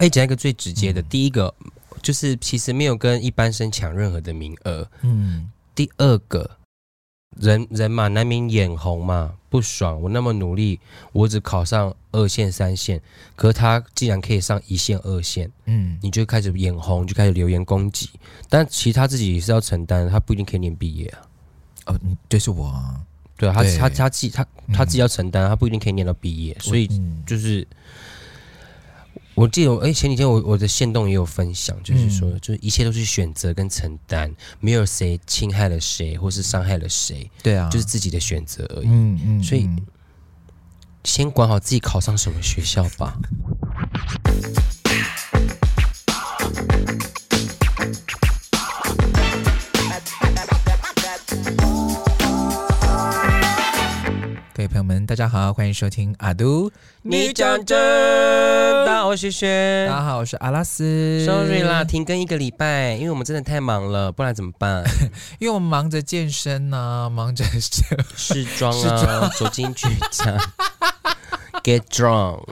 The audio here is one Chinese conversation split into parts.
哎，讲一个最直接的，嗯、第一个就是其实没有跟一般生抢任何的名额。嗯，第二个人人嘛，难免眼红嘛，不爽。我那么努力，我只考上二线、三线，可是他既然可以上一线、二线，嗯，你就开始眼红，就开始留言攻击。但其他自己也是要承担，他不一定可以念毕业啊。哦，就是我啊，对啊，他他他自己他他自己要承担，他不一定可以念到毕业，所以就是。我记得，哎，前几天我我的线动也有分享，就是说，就是一切都是选择跟承担，没有谁侵害了谁，或是伤害了谁，对啊，就是自己的选择而已。嗯嗯，所以先管好自己考上什么学校吧。朋友们，大家好，欢迎收听阿都你讲真。大家好，我是轩轩。大家好，我是阿拉斯。Sorry 啦，停更一个礼拜，因为我们真的太忙了，不然怎么办？因为我们忙着健身呢、啊，忙着试妆 啊，走进剧场，Get drunk。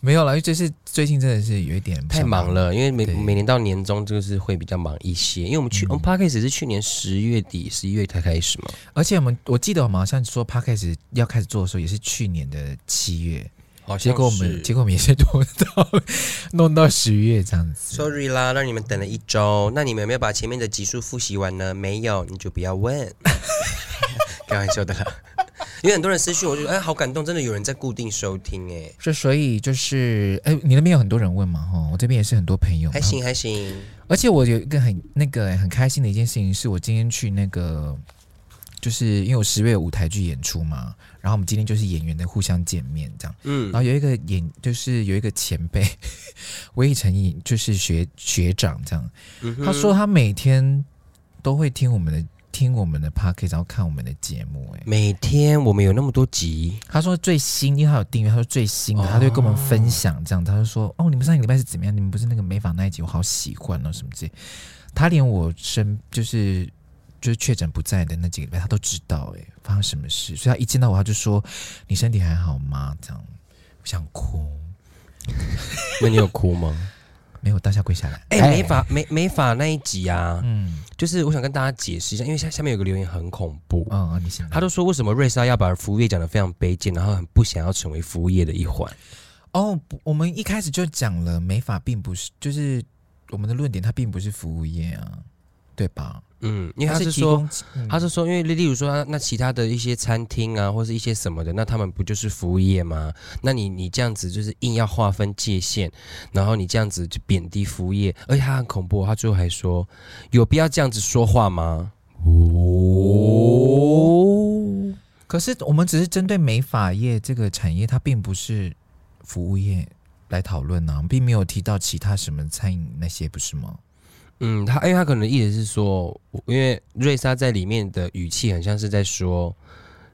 没有了，因为这是最近真的是有一点太忙了，因为每每年到年终就是会比较忙一些，因为我们去，嗯、我们 Podcast 是去年十月底、十一月才开始嘛。而且我们我记得我们好像说 Podcast 要开始做的时候，也是去年的七月，好结果我们结果我们也是拖到弄到十月这样子。Sorry 啦，让你们等了一周。那你们有没有把前面的集数复习完呢？没有，你就不要问，开玩笑的啦。因为很多人私讯，我觉得哎，好感动，真的有人在固定收听哎。是，所以就是哎，你那边有很多人问嘛？哈，我这边也是很多朋友。还行还行。而且我有一个很那个很开心的一件事情，是我今天去那个，就是因为我十月有舞台剧演出嘛，然后我们今天就是演员的互相见面这样。嗯。然后有一个演，就是有一个前辈，魏成义，就是学学长这样。嗯。他说他每天都会听我们的。听我们的 podcast 然后看我们的节目，哎，每天我们有那么多集。他说最新，因为他有订阅，他说最新的，他就跟我们分享这样。他就说，哦，你们上个礼拜是怎么样？你们不是那个美发那一集，我好喜欢哦，什么之类。他连我生就是就是确诊不在的那几个礼拜，他都知道，哎，发生什么事。所以他一见到我，他就说，你身体还好吗？这样，我想哭。那你有哭吗？没有，当下跪下来。哎、欸，美法美美法那一集啊，嗯，就是我想跟大家解释一下，因为下下面有个留言很恐怖，啊、哦，你想，他都说为什么瑞莎要把服务业讲得非常卑贱，然后很不想要成为服务业的一环。哦，我们一开始就讲了，美法并不是，就是我们的论点，它并不是服务业啊，对吧？嗯，因为他是说，他是说，因为例例如说，那其他的一些餐厅啊，或是一些什么的，那他们不就是服务业吗？那你你这样子就是硬要划分界限，然后你这样子就贬低服务业，而且他很恐怖，他最后还说，有必要这样子说话吗？哦，可是我们只是针对美发业这个产业，它并不是服务业来讨论呢，并没有提到其他什么餐饮那些，不是吗？嗯，他因为他可能意思是说，因为瑞莎在里面的语气很像是在说，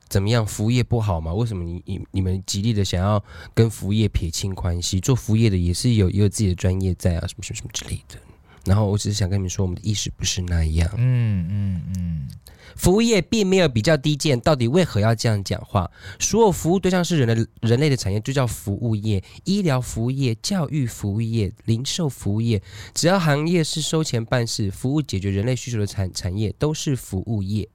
怎么样服务业不好嘛？为什么你你你们极力的想要跟服务业撇清关系？做服务业的也是有也有自己的专业在啊，什么什么什么之类的。然后我只是想跟你们说，我们的意识不是那样。嗯嗯嗯，服务业并没有比较低贱，到底为何要这样讲话？所有服务对象是人的人类的产业，就叫服务业。医疗服务业、教育服务业、零售服务业，只要行业是收钱办事、服务解决人类需求的产产业，都是服务业。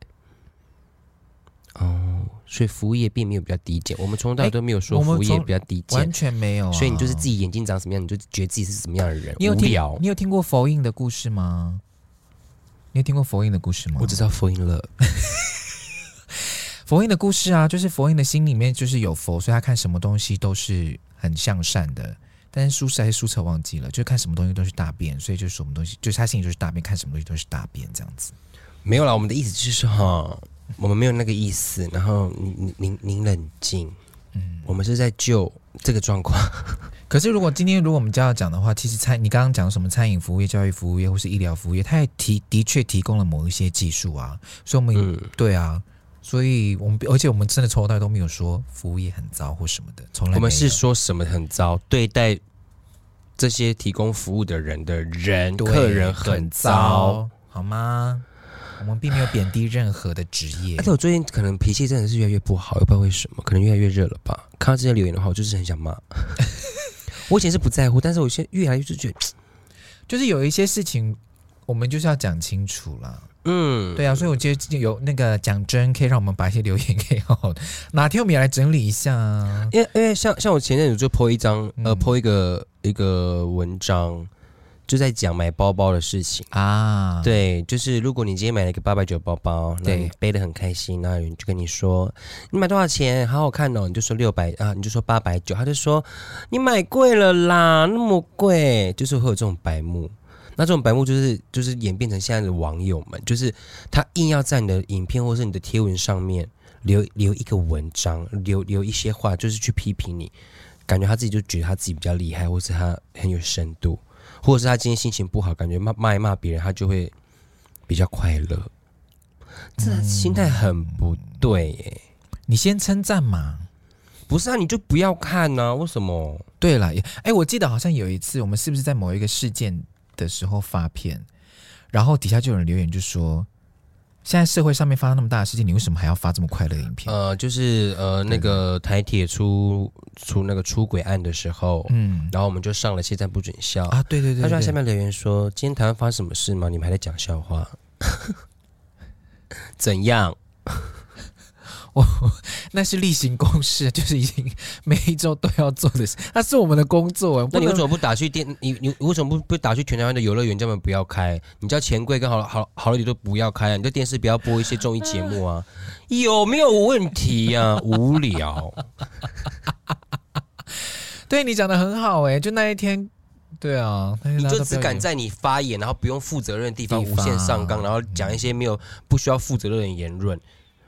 哦，所以服务业并没有比较低贱，我们从头到尾都没有说服务业比较低贱，完全没有、啊。所以你就是自己眼睛长什么样，你就觉得自己是什么样的人。你有听？无聊。你有听过佛印的故事吗？你有听过佛印的故事吗？我知道佛印了。佛印的故事啊，就是佛印的心里面就是有佛，所以他看什么东西都是很向善的。但是苏轼还是苏辙忘记了，就看什么东西都是大便，所以就是什么东西，就是他心里就是大便，看什么东西都是大便这样子。没有啦，我们的意思就是说哈。我们没有那个意思，然后您您您冷静，嗯，我们是在救这个状况。可是如果今天如果我们就要讲的话，其实餐你刚刚讲什么餐饮服务业、教育服务业或是医疗服务业，它也提的确提供了某一些技术啊，所以我们、嗯、对啊，所以我们而且我们真的从头到尾都没有说服务业很糟或什么的，从来。我们是说什么很糟？对待这些提供服务的人的人客人很糟，好吗？我们并没有贬低任何的职业，而且我最近可能脾气真的是越来越不好，也不知道为什么，可能越来越热了吧。看到这些留言的话，我就是很想骂。我以前是不在乎，但是我现在越来越是觉得，就是有一些事情，我们就是要讲清楚了。嗯，对啊，所以我觉得有那个讲真，可以让我们把一些留言给好好的，哪天我们也来整理一下啊。因为因为像像我前阵子就 po 一张呃 po 一个一个文章。就在讲买包包的事情。啊，对，就是如果你今天买了一个八百九包包，对，背得很开心，那有人就跟你说，你买多少钱？好好看哦，你就说六百啊，你就说八百九，他就说你买贵了啦，那么贵，就是会有这种白目，那这种白目就是就是演变成现在的网友们，就是他硬要在你的影片或是你的贴文上面留留一个文章，留留一些话，就是去批评你，感觉他自己就觉得他自己比较厉害，或是他很有深度。或者是他今天心情不好，感觉骂骂一骂别人，他就会比较快乐。这心态很不对耶！你先称赞嘛？不是啊，你就不要看呐？为什么？对了，哎，我记得好像有一次，我们是不是在某一个事件的时候发片，然后底下就有人留言就说。现在社会上面发生那么大的事情，你为什么还要发这么快乐的影片？呃，就是呃，那个台铁出出那个出轨案的时候，嗯，然后我们就上了《现在不准笑》啊，对对对，对，他就在下面留言说：“今天台湾发生什么事吗？你们还在讲笑话？怎样？”我 那是例行公事，就是已经每一周都要做的事，那是我们的工作。那你为什么不打去电？你你为什么不不打去全台湾的游乐园，叫他们不要开？你叫钱柜跟好好好乐迪都不要开啊！你在电视不要播一些综艺节目啊？有没有问题呀、啊？无聊。对你讲的很好哎、欸，就那一天，对啊，你就只敢在你发言然后不用负责任的地方无限上纲，然后讲一些没有不需要负责任的言论。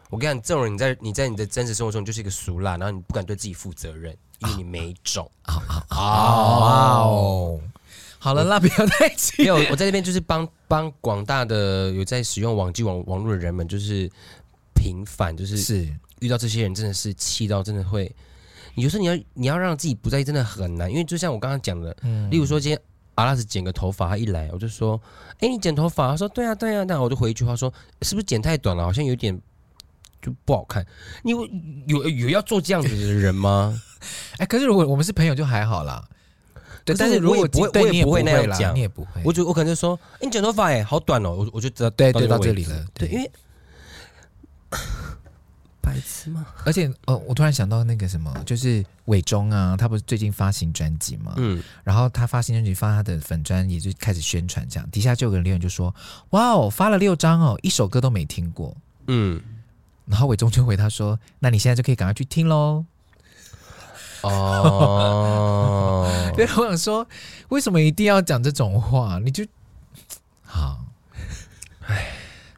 我跟你讲，这种人你在你在你的真实生活中就是一个俗辣，然后你不敢对自己负责任，因为你没种。啊啊啊！哦，好了，那不要太气。没有，我在这边就是帮帮广大的有在使用网际网网络的人们，就是平反，就是是遇到这些人真的是气到真的会。你就说你要你要让自己不在意，真的很难，因为就像我刚刚讲的，嗯，例如说今天阿拉斯剪个头发，他一来我就说，哎，你剪头发？他说对啊对啊，那我就回一句话说，是不是剪太短了？好像有点。就不好看，你有有有要做这样子的人吗？哎，可是如果我们是朋友就还好啦。对，但是如果不会，我也不会那样讲，你也不会。我就我可能就说，哎，你剪头发哎，好短哦，我我就知道，对对，到这里了。对，因为 白痴吗？而且哦，我突然想到那个什么，就是伟忠啊，他不是最近发行专辑嘛？嗯，然后他发行专辑，发他的粉专，也就开始宣传这样。底下就有个人留言就说：“哇哦，发了六张哦，一首歌都没听过。”嗯。然后伟忠就回他说：“那你现在就可以赶快去听喽。”哦，对，我想说，为什么一定要讲这种话？你就好，哎，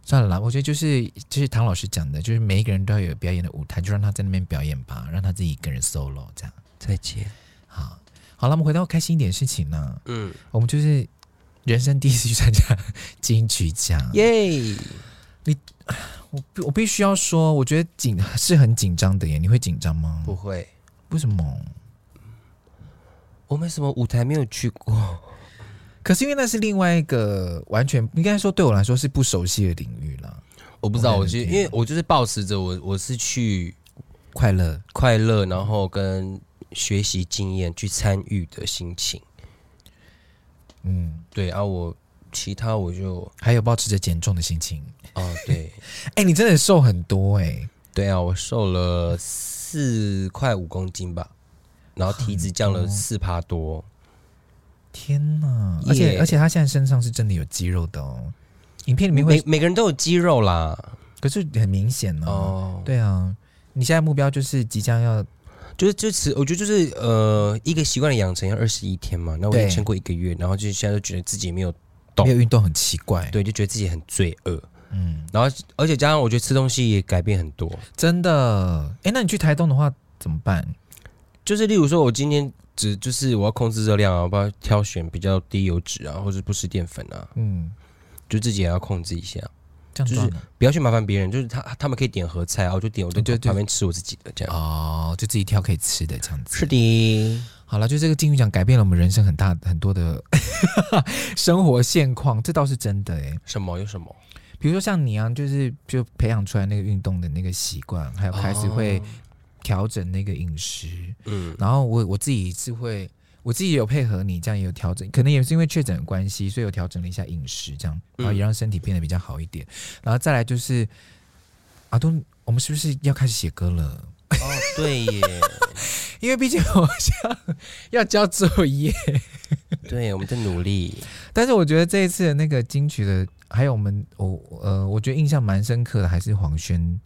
算了啦。我觉得就是就是唐老师讲的，就是每一个人都要有表演的舞台，就让他在那边表演吧，让他自己一个人 solo 这样。再见。好，好了，我们回到开心一点的事情呢。嗯，我们就是人生第一次去参加金曲奖，耶！你。我我必须要说，我觉得紧是很紧张的耶。你会紧张吗？不会。为什么？我们什么舞台没有去过？可是因为那是另外一个完全应该说对我来说是不熟悉的领域了。我不知道，我就因为我就是保持着我我是去快乐快乐，然后跟学习经验去参与的心情。嗯，对啊，我其他我就还有保持着减重的心情。哦，对，哎、欸，你真的瘦很多哎、欸！对啊，我瘦了四块五公斤吧，然后体脂降了四趴多。天哪！而且而且他现在身上是真的有肌肉的哦，影片里面会每每个人都有肌肉啦，可是很明显哦。哦对啊，你现在目标就是即将要，就是就是，我觉得就是呃，一个习惯的养成要二十一天嘛，那我也撑过一个月，然后就现在就觉得自己没有动，没有运动很奇怪，对，就觉得自己很罪恶。嗯，然后而且加上我觉得吃东西也改变很多，真的。哎，那你去台东的话怎么办？就是例如说，我今天只就是我要控制热量啊，我要挑选比较低油脂啊，或者不吃淀粉啊，嗯，就自己也要控制一下，这样就是不要去麻烦别人，就是他他们可以点合菜啊，我就点我就就旁边吃我自己的这样哦，就自己挑可以吃的这样子。是的，好了，就这个金鱼奖改变了我们人生很大很多的 生活现况，这倒是真的哎。什么有什么？比如说像你啊，就是就培养出来那个运动的那个习惯，还有开始会调整那个饮食，嗯，然后我我自己是会，我自己有配合你，这样也有调整，可能也是因为确诊的关系，所以有调整了一下饮食，这样，然后也让身体变得比较好一点。嗯、然后再来就是，阿东，我们是不是要开始写歌了？哦，对耶，因为毕竟好像要交作业。对，我们在努力。但是我觉得这一次的那个金曲的，还有我们，我呃，我觉得印象蛮深刻的，还是黄轩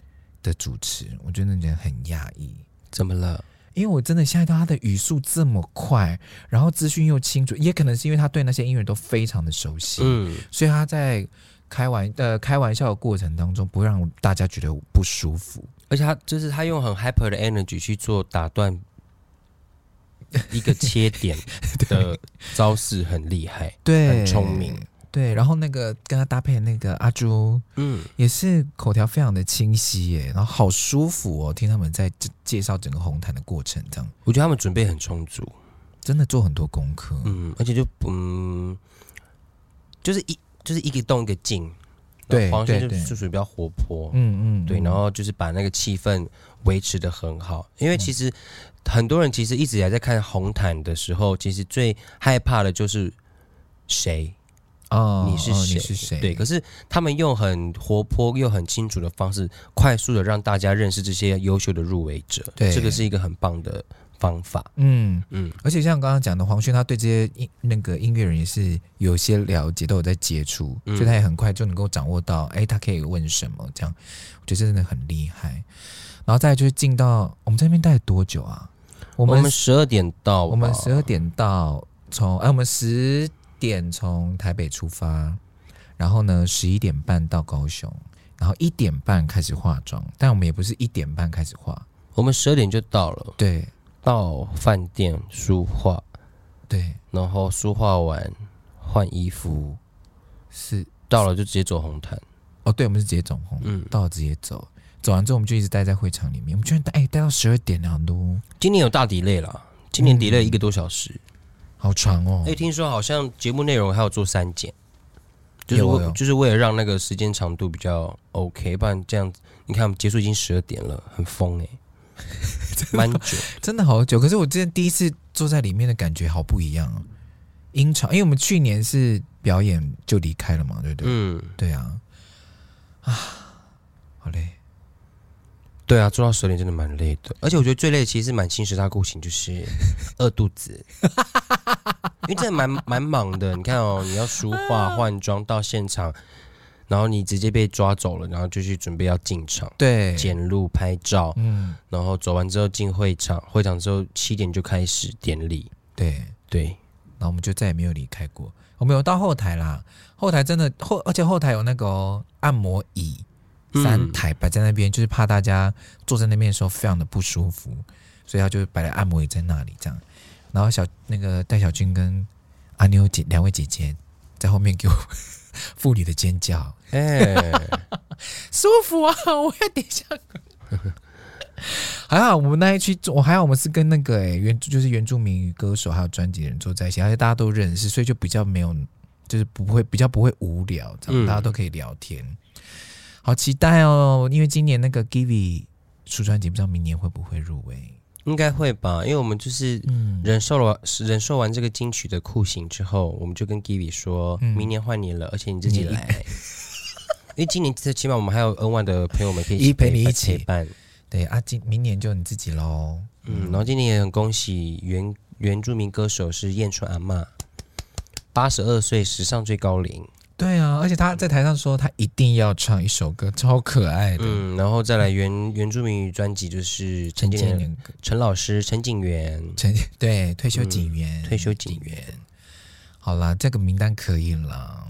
的主持，我觉得那人很压抑。怎么了？因为我真的现在到他的语速这么快，然后资讯又清楚，也可能是因为他对那些音乐都非常的熟悉，嗯，所以他在开玩呃开玩笑的过程当中不会让大家觉得不舒服，而且他就是他用很 hyper 的 energy 去做打断一个切点的 招式，很厉害，对，很聪明。对，然后那个跟他搭配的那个阿朱，嗯，也是口条非常的清晰耶，然后好舒服哦，听他们在介绍整个红毯的过程，这样，我觉得他们准备很充足，真的做很多功课，嗯，而且就嗯，就是一就是一个动一个静，对，黄轩就就属于比较活泼，嗯嗯，对，然后就是把那个气氛维持的很好，因为其实很多人其实一直也在看红毯的时候，其实最害怕的就是谁。哦，你是谁？你是谁？对，可是他们用很活泼又很清楚的方式，快速的让大家认识这些优秀的入围者。对，这个是一个很棒的方法。嗯嗯，而且像刚刚讲的，黄轩他对这些音那个音乐人也是有些了解，都有在接触，所以他也很快就能够掌握到，哎，他可以问什么？这样，我觉得真的很厉害。然后再就是进到我们在那边待了多久啊？我们十二点到，我们十二点到，从哎，我们十。点从台北出发，然后呢，十一点半到高雄，然后一点半开始化妆，但我们也不是一点半开始化，我们十二点就到了，对，到饭店梳化，对，然后梳化完换衣服，是。到了就直接走红毯，哦，对，我们是直接走红，嗯，到了直接走，走完之后我们就一直待在会场里面，我们居然待哎待到十二点了都，今年有大 delay 了，今年 delay 一个多小时。嗯好长哦！哎，听说好像节目内容还有做删减，就是为就是为了让那个时间长度比较 OK，不然这样子，你看我们结束已经十二点了，很疯哎，蛮久，真的好久。可是我之前第一次坐在里面的感觉好不一样啊，音场，因为我们去年是表演就离开了嘛，对不对？嗯，对啊，啊，好累。对啊，做到十点真的蛮累的，而且我觉得最累的其实是满清十大酷刑，就是饿肚子，因为真的蛮蛮忙的。你看哦，你要梳化、换装到现场，然后你直接被抓走了，然后就去准备要进场，对，检录、拍照，嗯，然后走完之后进会场，会场之后七点就开始典礼，对对，然后我们就再也没有离开过，我们有到后台啦，后台真的后，而且后台有那个、哦、按摩椅。三台摆在那边，就是怕大家坐在那边的时候非常的不舒服，所以他就摆了按摩椅在那里，这样。然后小那个戴小军跟阿妞姐两位姐姐在后面给我妇女的尖叫，哎、欸，舒服啊！我要点一下。还好我们那一区，我还好我们是跟那个哎、欸、原就是原住民歌手还有专辑人坐在一起，而且大家都认识，所以就比较没有，就是不会比较不会无聊，这样大家都可以聊天。好期待哦！因为今年那个 Givi 出专辑，不知道明年会不会入围？应该会吧，因为我们就是忍受了、嗯、忍受完这个金曲的酷刑之后，我们就跟 Givi 说，嗯、明年换你了，而且你自己来。因为今年最起码我们还有 N one 的朋友们可以陪你一起陪伴。对啊，今明年就你自己喽。嗯，然后今年也很恭喜原原住民歌手是燕春阿嬷，八十二岁，史上最高龄。对啊，而且他在台上说他一定要唱一首歌，超可爱的。嗯，然后再来原原住民语专辑就是陈建年陈老师陈景元陈对退休警员、嗯、退休警员。好啦，这个名单可以了，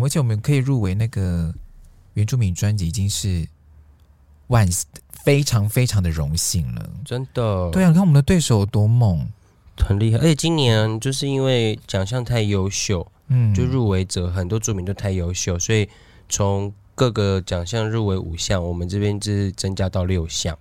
而且我们可以入围那个原住民专辑已经是万非常非常的荣幸了，真的。对啊，你看我们的对手有多猛，很厉害。而且今年就是因为奖项太优秀。嗯，就入围者很多作品都太优秀，所以从各个奖项入围五项，我们这边是增加到六项。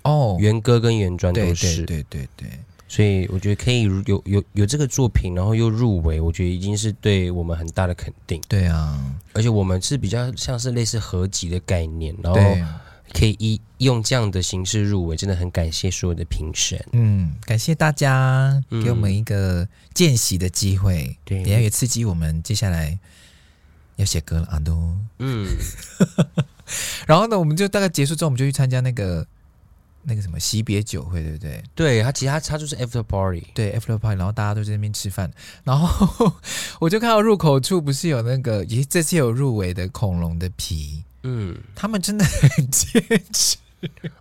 哦，原歌跟原专都是，对对对对，对。所以我觉得可以有有有这个作品，然后又入围，我觉得已经是对我们很大的肯定。对啊，而且我们是比较像是类似合集的概念，然后可以以用这样的形式入围，真的很感谢所有的评审。嗯，感谢大家给我们一个见习的机会，对、嗯，也刺激我们接下来要写歌了啊都。嗯，然后呢，我们就大概结束之后，我们就去参加那个那个什么惜别酒会，对不对？对，他其实他他就是 after party，对 after party，然后大家都在那边吃饭，然后 我就看到入口处不是有那个，咦，这次有入围的恐龙的皮。嗯，他们真的很坚持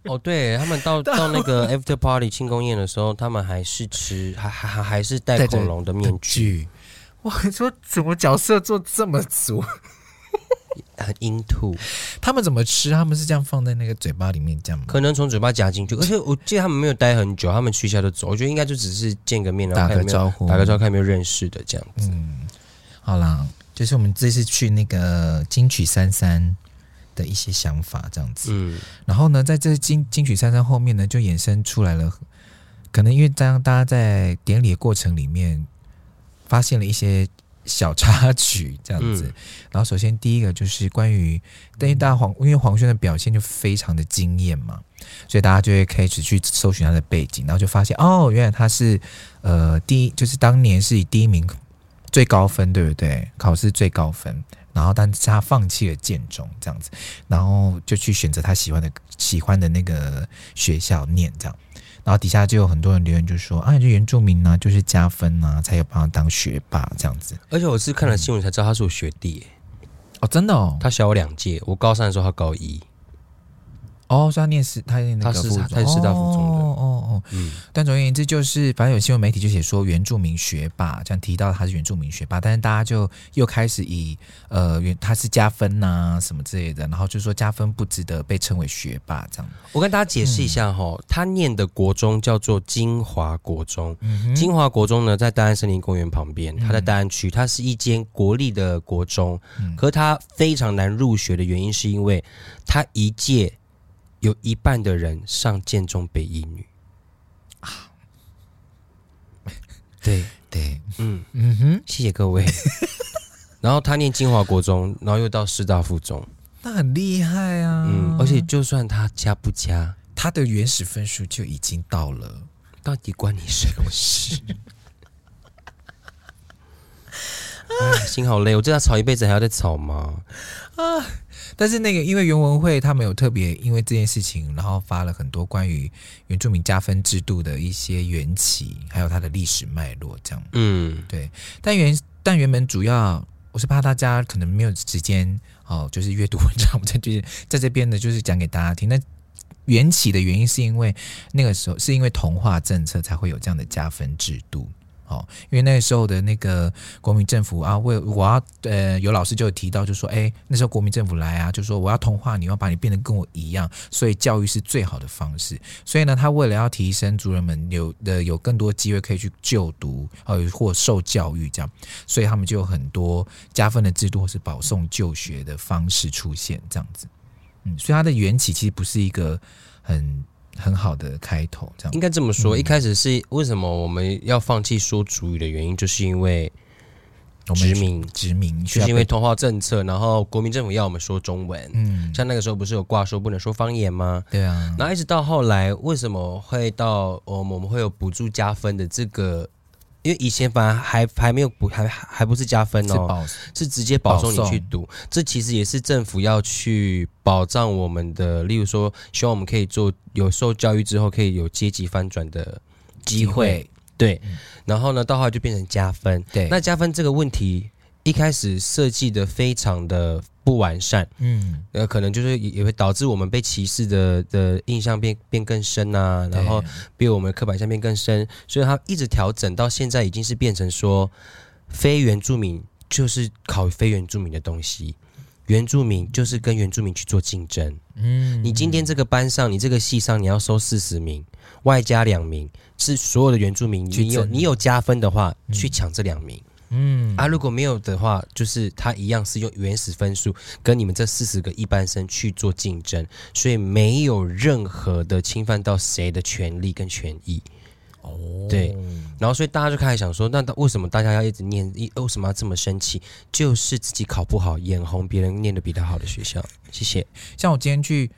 哦。对，他们到 到那个 after party 庆功宴的时候，他们还是吃，还还还是戴恐龙的面具。我说怎么角色做这么足，很 into。他们怎么吃？他们是这样放在那个嘴巴里面这样吗？可能从嘴巴夹进去。而且我记得他们没有待很久，他们去一下就走。我觉得应该就只是见个面，然后打个招呼，打个招呼，看有没有认识的这样子。嗯，好啦，就是我们这次去那个金曲三三。的一些想法这样子，嗯，然后呢，在这金金曲三三后面呢，就衍生出来了，可能因为这样，大家在典礼的过程里面发现了一些小插曲，这样子。嗯、然后，首先第一个就是关于，但是大家黄，因为黄轩的表现就非常的惊艳嘛，所以大家就会开始去搜寻他的背景，然后就发现哦，原来他是呃第一，就是当年是以第一名最高分，对不对？考试最高分。然后，但是他放弃了建中这样子，然后就去选择他喜欢的喜欢的那个学校念这样。然后底下就有很多人留言，就说：“啊，这原住民呢、啊，就是加分啊，才有办法当学霸这样子。”而且我是看了新闻才知道他是我学弟，哦，真的哦，他小我两届，我高三的时候他高一。哦，所以他念师，他念那个附中，他是师大附中的。哦哦哦，嗯。但总而言之，就是反正有新闻媒体就写说原住民学霸，这样提到他是原住民学霸，但是大家就又开始以呃，原他是加分呐、啊、什么之类的，然后就说加分不值得被称为学霸这样。我跟大家解释一下哈、哦，嗯、他念的国中叫做金华国中，嗯、金华国中呢在大安森林公园旁边，他在大安区，它是一间国立的国中，嗯、可是他非常难入学的原因是因为他一届。有一半的人上建中北一女啊，对对，嗯嗯哼，谢谢各位。然后他念金华国中，然后又到师大附中，那很厉害啊。嗯，而且就算他加不加，他的原始分数就已经到了，到底关你什么事？心好累，我这样吵一辈子还要再吵吗？啊！但是那个，因为原文会他们有特别因为这件事情，然后发了很多关于原住民加分制度的一些缘起，还有它的历史脉络，这样。嗯，对。但原但原本主要，我是怕大家可能没有时间哦，就是阅读文章，我在就是在这边呢，就是讲给大家听。那缘起的原因是因为那个时候是因为同化政策才会有这样的加分制度。哦，因为那时候的那个国民政府啊，为我要呃，有老师就有提到，就说，哎，那时候国民政府来啊，就说我要同化你，要把你变得跟我一样，所以教育是最好的方式。所以呢，他为了要提升族人们有的有更多机会可以去就读，呃，或受教育这样，所以他们就有很多加分的制度或是保送就学的方式出现这样子。嗯，所以它的缘起其实不是一个很。很好的开头，这样应该这么说。嗯、一开始是为什么我们要放弃说主语的原因，就是因为殖民，殖民就是因为同化政策，然后国民政府要我们说中文。嗯，像那个时候不是有挂说不能说方言吗？对啊。然后一直到后来，为什么会到我们我们会有补助加分的这个？因为以前反而还还没有补，还还不是加分哦，是，是直接保送你去读。这其实也是政府要去保障我们的，例如说，希望我们可以做有受教育之后可以有阶级翻转的机会。机会对，嗯、然后呢，到后来就变成加分。对，那加分这个问题一开始设计的非常的。不完善，嗯，呃，可能就是也会导致我们被歧视的的印象变变更深啊，然后比我们的刻板印象变更深，所以他一直调整到现在已经是变成说，非原住民就是考非原住民的东西，原住民就是跟原住民去做竞争，嗯，你今天这个班上，你这个系上你要收四十名，外加两名是所有的原住民，你有你有加分的话，去抢这两名。嗯啊，如果没有的话，就是他一样是用原始分数跟你们这四十个一般生去做竞争，所以没有任何的侵犯到谁的权利跟权益。哦，对，然后所以大家就开始想说，那为什么大家要一直念？为什么要这么生气？就是自己考不好，眼红别人念的比他好的学校。谢谢。像我今天去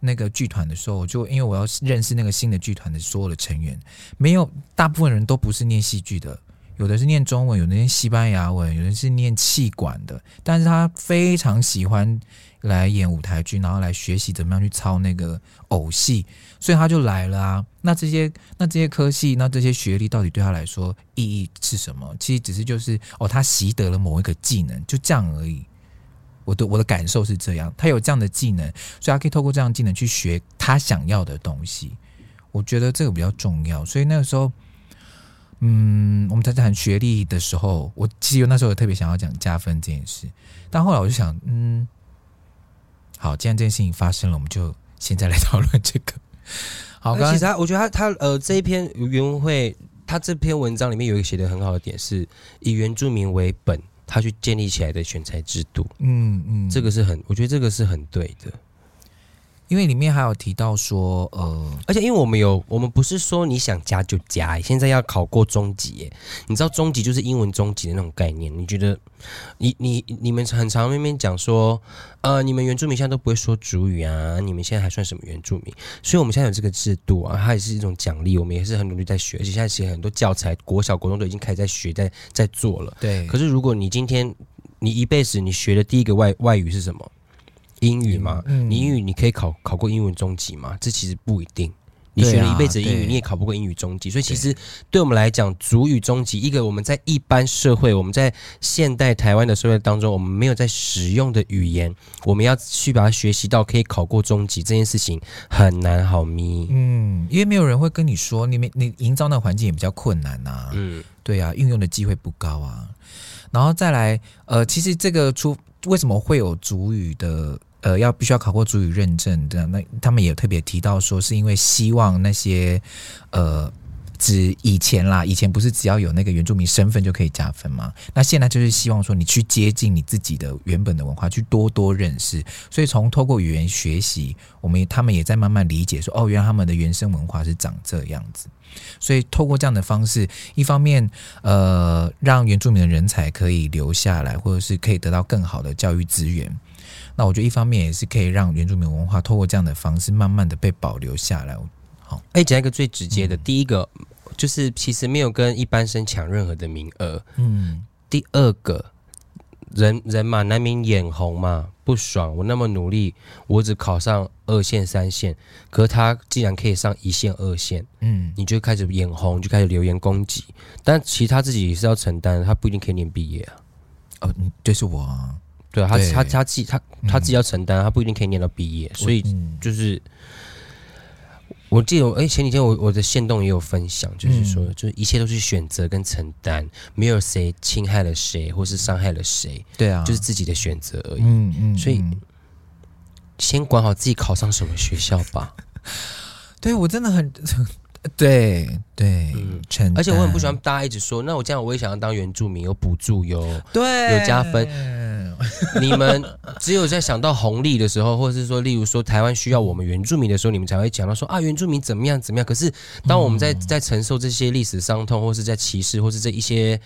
那个剧团的时候，我就因为我要认识那个新的剧团的所有的成员，没有大部分人都不是念戏剧的，有的是念中文，有的念西班牙文，有的是念气管的，但是他非常喜欢来演舞台剧，然后来学习怎么样去操那个偶戏，所以他就来了啊。那这些那这些科系，那这些学历到底对他来说意义是什么？其实只是就是哦，他习得了某一个技能，就这样而已。我的我的感受是这样，他有这样的技能，所以他可以透过这样的技能去学他想要的东西。我觉得这个比较重要。所以那个时候，嗯，我们在谈学历的时候，我其实那时候也特别想要讲加分这件事，但后来我就想，嗯，好，既然这件事情发生了，我们就现在来讨论这个。好，刚刚其实他我觉得他他呃这一篇原文会，他这篇文章里面有一个写的很好的点，是以原住民为本。他去建立起来的选材制度，嗯嗯，这个是很，我觉得这个是很对的。因为里面还有提到说，呃，而且因为我们有，我们不是说你想加就加，现在要考过中级，你知道中级就是英文中级的那种概念。你觉得你，你你你们很常那边讲说，呃，你们原住民现在都不会说主语啊，你们现在还算什么原住民？所以我们现在有这个制度啊，它也是一种奖励，我们也是很努力在学，而且现在其实很多教材，国小、国中都已经开始在学，在在做了。对。可是如果你今天你一辈子你学的第一个外外语是什么？英语嘛，嗯、你英语你可以考考过英文中级吗？这其实不一定。你学了一辈子英语，你也考不过英语中级。所以其实对我们来讲，主语中级，一个我们在一般社会，我们在现代台湾的社会当中，我们没有在使用的语言，我们要去把它学习到可以考过中级，这件事情很难，好咪。嗯，因为没有人会跟你说，你没你营造那个环境也比较困难呐、啊。嗯，对啊，运用的机会不高啊。然后再来，呃，其实这个出为什么会有主语的？呃，要必须要考过主语认证的，那他们也特别提到说，是因为希望那些呃，指以前啦，以前不是只要有那个原住民身份就可以加分吗？那现在就是希望说，你去接近你自己的原本的文化，去多多认识。所以从透过语言学习，我们他们也在慢慢理解说，哦，原来他们的原生文化是长这样子。所以透过这样的方式，一方面呃，让原住民的人才可以留下来，或者是可以得到更好的教育资源。那我觉得一方面也是可以让原住民文化透过这样的方式，慢慢的被保留下来。好，哎，讲一个最直接的，嗯、第一个就是其实没有跟一般生抢任何的名额。嗯，第二个人人嘛，难免眼红嘛，不爽。我那么努力，我只考上二线、三线，可是他竟然可以上一线、二线，嗯，你就开始眼红，就开始留言攻击。但其实他自己也是要承担，他不一定可以念毕业啊。哦，就是我啊。对啊，他他他自己他他自己要承担，他不一定可以念到毕业，所以就是我记得我哎前几天我我的线动也有分享，就是说就是一切都是选择跟承担，没有谁侵害了谁或是伤害了谁，对啊，就是自己的选择而已。嗯嗯，所以先管好自己考上什么学校吧。对我真的很。对对，嗯，而且我很不喜欢大家一直说，那我这样我也想要当原住民，有补助，有对，有加分。你们只有在想到红利的时候，或者是说，例如说台湾需要我们原住民的时候，你们才会讲到说啊，原住民怎么样怎么样。可是当我们在在承受这些历史伤痛，或是在歧视，或是这一些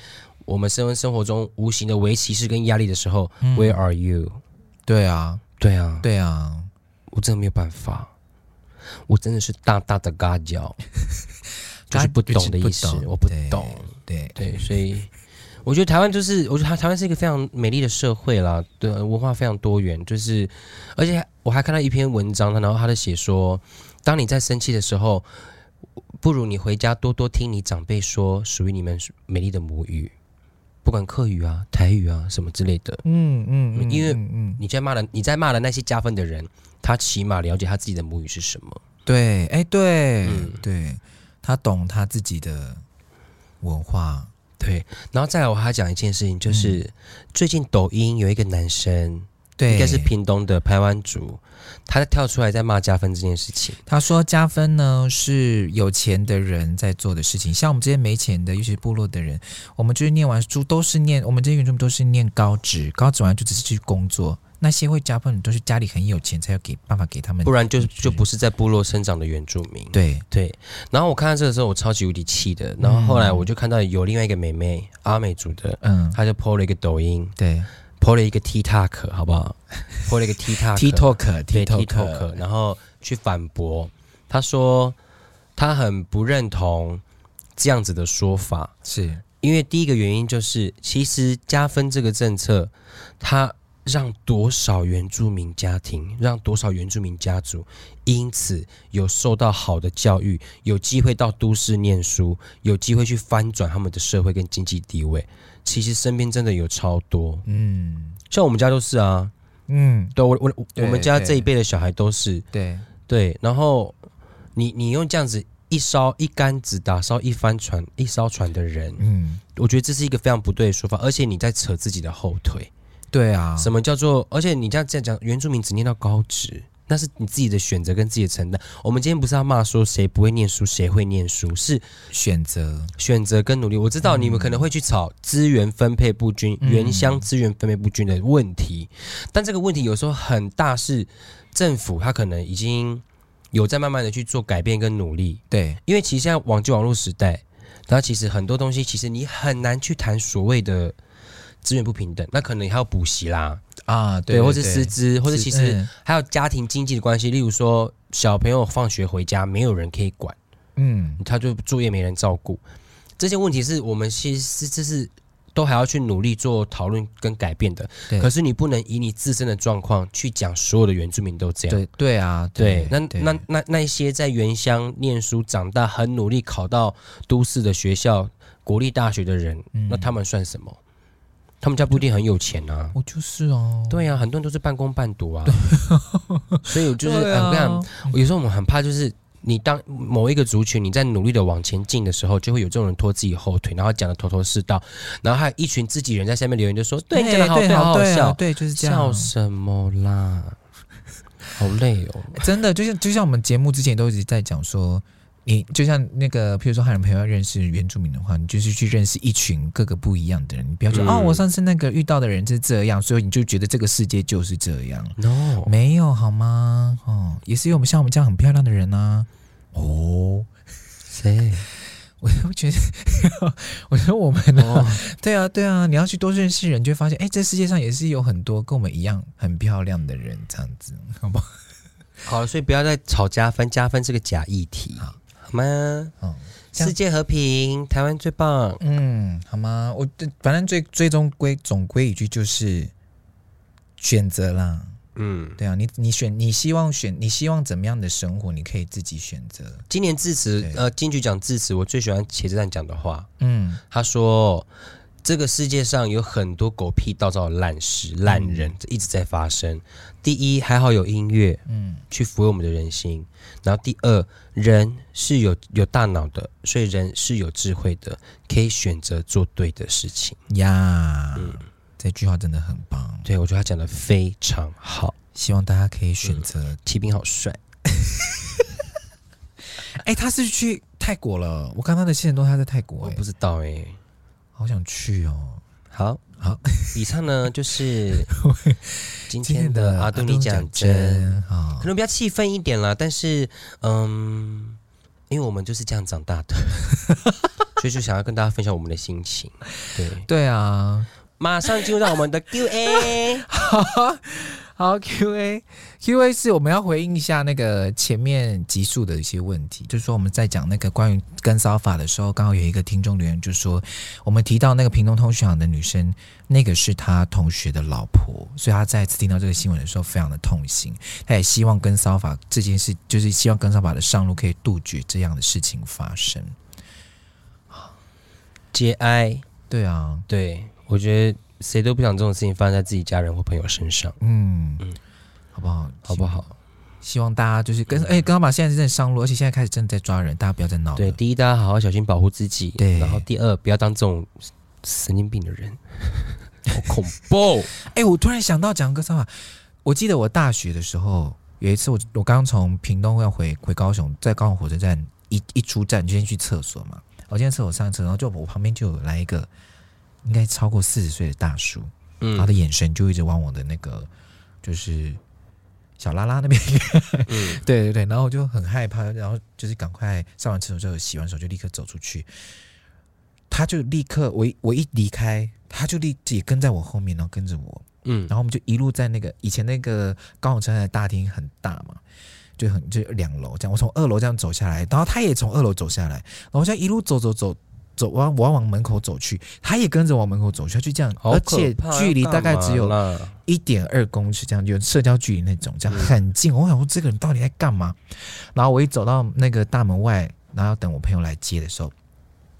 我们生生活中无形的微歧视跟压力的时候，嗯，Where are you？对啊，对啊，对啊，我真的没有办法。我真的是大大的嘎脚，就是不懂的意思，我不懂。对对，对，所以我觉得台湾就是，我觉得台台湾是一个非常美丽的社会啦，对，文化非常多元。就是，而且我还看到一篇文章，然后他在写说，当你在生气的时候，不如你回家多多听你长辈说属于你们美丽的母语，不管客语啊、台语啊什么之类的。嗯嗯，嗯，因为你在骂的你在骂的那些加分的人。他起码了解他自己的母语是什么。对，哎，对，嗯，对，他懂他自己的文化。对，然后再来，我还讲一件事情，就是、嗯、最近抖音有一个男生，对，应该是屏东的台湾族，他在跳出来在骂加分这件事情。他说加分呢是有钱的人在做的事情，像我们这些没钱的，尤其是部落的人，我们就是念完书都是念，我们这些原住民都是念高职，高职完就只是去工作。那些会加分的都是家里很有钱才有给办法给他们，不然就就不是在部落生长的原住民。对对。然后我看到这个时候，我超级无敌气的。然后后来我就看到有另外一个妹妹，阿美族的，嗯，她就 po 了一个抖音，对，po 了一个 TikTok，好不好？po 了一个 TikTok，TikTok，对 TikTok。然后去反驳，她说她很不认同这样子的说法，是因为第一个原因就是，其实加分这个政策，它让多少原住民家庭，让多少原住民家族，因此有受到好的教育，有机会到都市念书，有机会去翻转他们的社会跟经济地位。其实身边真的有超多，嗯，像我们家都是啊，嗯，对我我我们家这一辈的小孩都是，对。对，然后你你用这样子一烧一竿子打烧一帆船一艘船的人，嗯，我觉得这是一个非常不对的说法，而且你在扯自己的后腿，对啊，什么叫做？而且你这样这样讲，原住民只念到高职。那是你自己的选择跟自己的承担。我们今天不是要骂说谁不会念书，谁会念书，是选择、选择跟努力。我知道你们可能会去吵资源分配不均、嗯、原乡资源分配不均的问题，但这个问题有时候很大，是政府他可能已经有在慢慢的去做改变跟努力。对，因为其实现在网际网络时代，然后其实很多东西，其实你很难去谈所谓的。资源不平等，那可能还要补习啦啊，对，对，对，或是师资，或者其实还有家庭经济的关系。例如说，小朋友放学回家没有人可以管，嗯，他就作业没人照顾，这些问题是我们其实是这是都还要去努力做讨论跟改变的。对，可是你不能以你自身的状况去讲所有的原住民都这样。对对啊，对，对那那那那一些在原乡念书长大，很努力考到都市的学校、国立大学的人，嗯、那他们算什么？他们家不一定很有钱啊，我就是哦，对呀、啊，很多人都是半工半读啊，所以我就是很这样。有时候我们很怕，就是你当某一个族群你在努力的往前进的时候，就会有这种人拖自己后腿，然后讲的头头是道，然后还有一群自己人在下面留言，就说：“对，讲的好，对，好好笑，对，就是这样。”笑什么啦？好累哦，真的，就像就像我们节目之前都一直在讲说。你就像那个，譬如说，汉人朋友要认识原住民的话，你就是去认识一群各个不一样的人。你不要说、嗯、哦，我上次那个遇到的人是这样，所以你就觉得这个世界就是这样。No，没有好吗？哦，也是有我们像我们这样很漂亮的人啊。哦，谁？我我觉得，我觉得我们呢、哦，对啊，对啊，你要去多认识人，就会发现，哎，这世界上也是有很多跟我们一样很漂亮的人，这样子，好不好？好了，所以不要再吵加分，加分是个假议题。吗？嗯，世界和平，台湾最棒。嗯，好吗？我反正最最终归总归一句就是选择啦。嗯，对啊，你你选，你希望选，你希望怎么样的生活，你可以自己选择。今年致辞，呃，金曲奖致辞，我最喜欢茄子蛋讲的话。嗯，他说。这个世界上有很多狗屁倒灶的烂事、烂人，嗯、一直在发生。第一，还好有音乐，嗯，去抚慰我们的人心。然后第二，人是有有大脑的，所以人是有智慧的，可以选择做对的事情呀。嗯，这句话真的很棒。对，我觉得他讲的非常好。希望大家可以选择。骑兵好帅。哎，他是去泰国了。我看他的现实动态，他在泰国。我不知道哎、欸。好想去哦！好。好，以上呢就是 今天的阿杜尼讲真，可能比较气愤一点啦，但是嗯，因为我们就是这样长大的，所以就想要跟大家分享我们的心情。对。对啊，马上进入到我们的 Q&A。好，Q A Q A 是我们要回应一下那个前面集数的一些问题，就是说我们在讲那个关于跟骚法的时候，刚好有一个听众留言，就说我们提到那个屏东通讯行的女生，那个是他同学的老婆，所以他再次听到这个新闻的时候非常的痛心，他也希望跟骚法这件事，就是希望跟骚法的上路可以杜绝这样的事情发生。节哀，对啊，对我觉得。谁都不想这种事情发生在自己家人或朋友身上。嗯嗯，好不好？好不好？希望大家就是跟哎，刚刚把现在正在上路，而且现在开始真的在抓人，大家不要再闹。对，第一，大家好好小心保护自己。对，然后第二，不要当这种神经病的人，好恐怖。哎，我突然想到讲个啥，我记得我大学的时候有一次我，我我刚从屏东要回回高雄，在高雄火车站一一出站就先去厕所嘛。我今天厕所上车，然后就我旁边就有来一个。应该超过四十岁的大叔，嗯，他的眼神就一直往我的那个就是小拉拉那边，嗯，对对对，然后我就很害怕，然后就是赶快上完厕所之后洗完手就立刻走出去，他就立刻我一我一离开，他就立即跟在我后面，然后跟着我，嗯，然后我们就一路在那个以前那个高雄车站的大厅很大嘛。就很就两楼这样，我从二楼这样走下来，然后他也从二楼走下来，然后这样一路走走走走，往我要往门口走去，他也跟着往门口走去，他就这样，而且距离大概只有一点二公尺，这样有社交距离那种，这样很近。我想说这个人到底在干嘛？然后我一走到那个大门外，然后等我朋友来接的时候。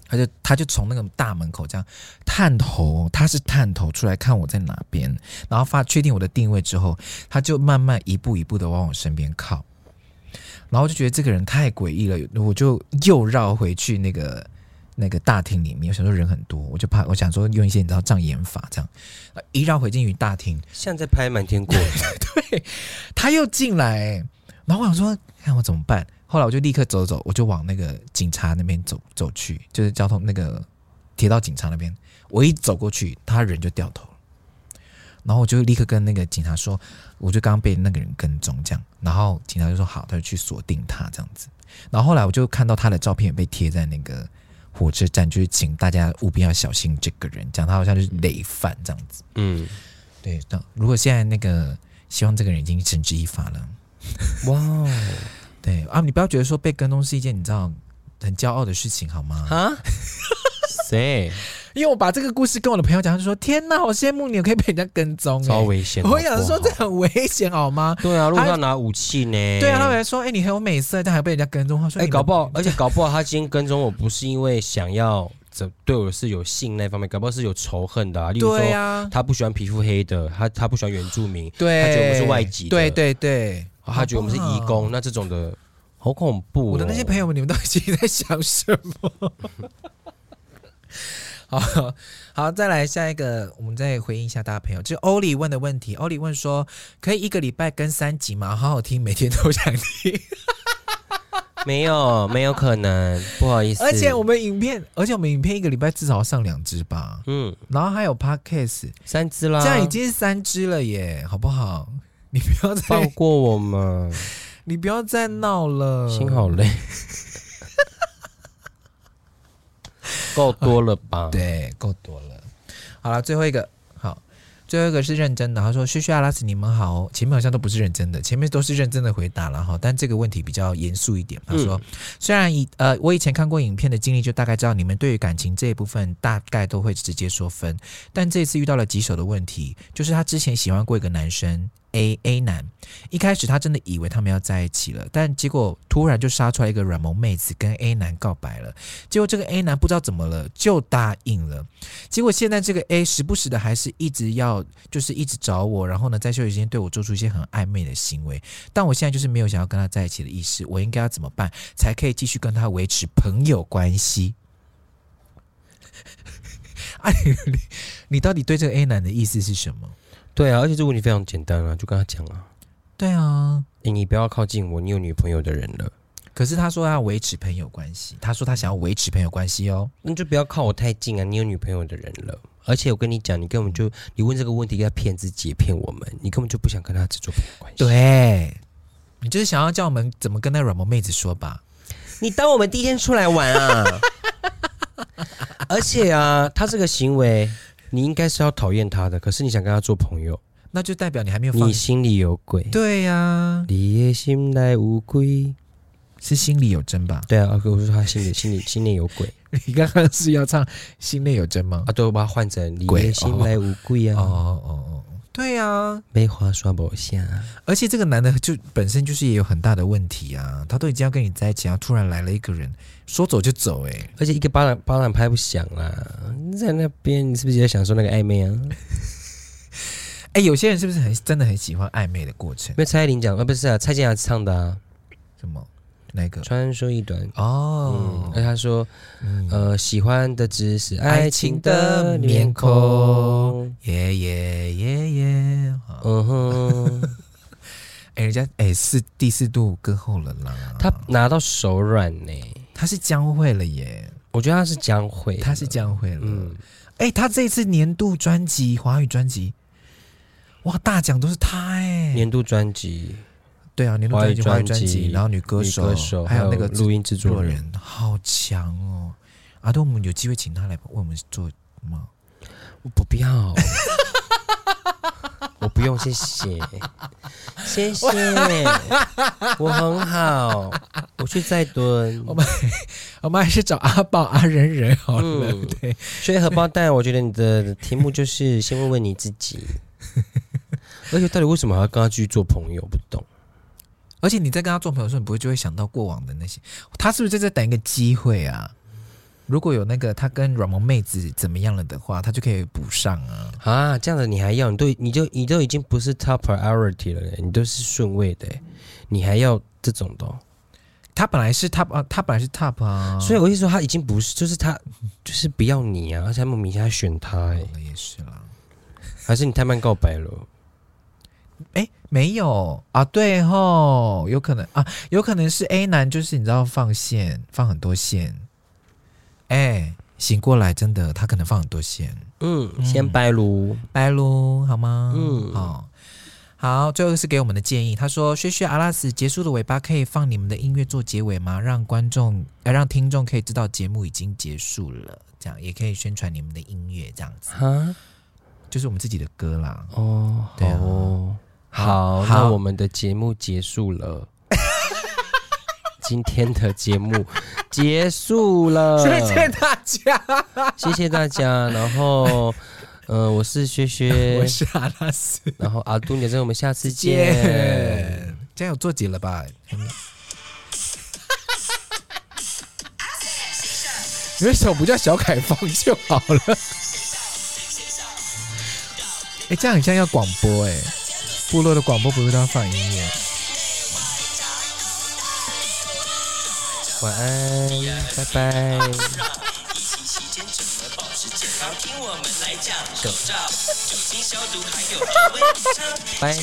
他就他就从那个大门口这样探头，他是探头出来看我在哪边，然后发确定我的定位之后，他就慢慢一步一步的往我身边靠，然后就觉得这个人太诡异了，我就又绕回去那个那个大厅里面，我想说人很多，我就怕我想说用一些你知道障眼法这样，一绕回进去大厅，像在拍瞒天过 对，他又进来，然后我想说看我怎么办。后来我就立刻走走，我就往那个警察那边走走去，就是交通那个铁道警察那边。我一走过去，他人就掉头了，然后我就立刻跟那个警察说，我就刚刚被那个人跟踪这样。然后警察就说好，他就去锁定他这样子。然后后来我就看到他的照片也被贴在那个火车站，就是请大家务必要小心这个人，讲他好像就是累犯这样子。嗯，对。那如果现在那个希望这个人已经绳之以法了，哇。对啊，你不要觉得说被跟踪是一件你知道很骄傲的事情好吗？啊？谁？因为我把这个故事跟我的朋友讲，他就说：“天哪，好羡慕你，可以被人家跟踪，超危险。”我想说这很危险好吗？对啊，如果要拿武器呢？对啊，他们说：“哎，你很有美色，但还被人家跟踪。”他说：“哎，搞不好，而且 搞不好他今天跟踪我不是因为想要这对我是有性那方面，搞不好是有仇恨的啊。例如说，他不喜欢皮肤黑的，他他不喜欢原住民，对，他觉得我们是外籍的，对对对。”他觉得我们是移工，那这种的好恐怖、哦。我的那些朋友们，你们到底在想什么？好 好，再来下一个，我们再回应一下大家朋友。就欧里问的问题，欧里问说：可以一个礼拜更三集吗？好好听，每天都想听。没有，没有可能，不好意思。而且我们影片，而且我们影片一个礼拜至少要上两支吧？嗯，然后还有 Podcast 三支啦，这样已经是三支了耶，好不好？你不要再放过我们！你不要再闹了，心好累，够多了吧？对，够多了。好了，最后一个。好最后一个是认真的，他说：“嘘嘘阿拉斯，你们好。”前面好像都不是认真的，前面都是认真的回答了哈。但这个问题比较严肃一点。他说：“嗯、虽然以呃，我以前看过影片的经历，就大概知道你们对于感情这一部分大概都会直接说分。但这次遇到了棘手的问题，就是他之前喜欢过一个男生。” A A 男一开始他真的以为他们要在一起了，但结果突然就杀出来一个软萌妹子跟 A 男告白了，结果这个 A 男不知道怎么了就答应了，结果现在这个 A 时不时的还是一直要就是一直找我，然后呢在休息时间对我做出一些很暧昧的行为，但我现在就是没有想要跟他在一起的意思，我应该要怎么办才可以继续跟他维持朋友关系？啊，你你到底对这个 A 男的意思是什么？对啊，而且这个问题非常简单啊，就跟他讲啊。对啊，欸，你不要靠近我，你有女朋友的人了。可是他说他要维持朋友关系，他说他想要维持朋友关系哦。那就不要靠我太近啊，你有女朋友的人了。而且我跟你讲，你根本就你问这个问题，要骗自己，骗我们，你根本就不想跟他只做朋友关系。对，你就是想要叫我们怎么跟那软萌妹子说吧？你当我们第一天出来玩啊？而且啊，他这个行为。你应该是要讨厌他的，可是你想跟他做朋友，那就代表你还没有放。你心里有鬼。对呀、啊，你的心内无鬼，是心里有针吧？对啊，我说他心里心里心里有鬼。你刚刚是要唱心内有针吗？啊，对，我把它换成你的心内无鬼啊。哦哦哦，对呀、啊，没话说不下。而且这个男的就本身就是也有很大的问题啊，他都已经要跟你在一起，然后突然来了一个人。说走就走，哎，而且一个巴掌巴掌拍不响啦！在那边，你是不是也在享受那个暧昧啊？哎，有些人是不是很真的很喜欢暧昧的过程？因为蔡依林讲，啊，不是啊，蔡健雅唱的啊，什么？那个？传说一段哦。而、嗯、他说，嗯、呃，喜欢的只是爱情的面孔，耶耶耶耶。嗯哼。哎，人家哎，四第四度歌后了啦，他拿到手软呢。他是将会了耶，我觉得他是将会，他是将会了。嗯，哎，他这次年度专辑华语专辑，哇，大奖都是他哎。年度专辑，对啊，年度专辑华语专辑，然后女歌手，歌手还有那个录音制作人，好强哦。阿东，我们有机会请他来为我们做吗？我不要，我不用，谢谢，谢谢谢，我很好，我去再蹲。我们我们还是找阿宝阿仁仁好了。嗯、对，所以荷包蛋，我觉得你的题目就是先问问你自己，而且到底为什么还要跟他继续做朋友？不懂。而且你在跟他做朋友的时候，你不会就会想到过往的那些？他是不是在这等一个机会啊？如果有那个他跟软萌妹子怎么样了的话，他就可以补上啊！啊，这样的你还要？你都你就你都已经不是 top priority 了，你都是顺位的，你还要这种的？他本来是 top 啊，他本来是 top 啊，所以我意思说他已经不是，就是他就是不要你啊，而且他们明显选他，哎，也是啦，还是你太慢告白了？哎，没有啊，对吼，有可能啊，有可能是 A 男，就是你知道放线放很多线。哎，醒过来，真的，他可能放很多线。嗯，先拜噜，拜噜，好吗？嗯，好，好。最后是给我们的建议，他说：“薛薛阿拉斯结束的尾巴可以放你们的音乐做结尾吗？让观众，呃，让听众可以知道节目已经结束了，这样也可以宣传你们的音乐，这样子。哈，就是我们自己的歌啦。哦，对哦，好，好，那我们的节目结束了。”今天的节目结束了，谢谢大家，谢谢大家。然后，呃，我是薛薛，我是阿拉斯，然后阿杜，你在我们下次见。这样有做结了吧？你为什么不叫小凯放就好了？哎，这样很像要广播哎，部落的广播不是都要放音乐？晚安，拜拜。拜。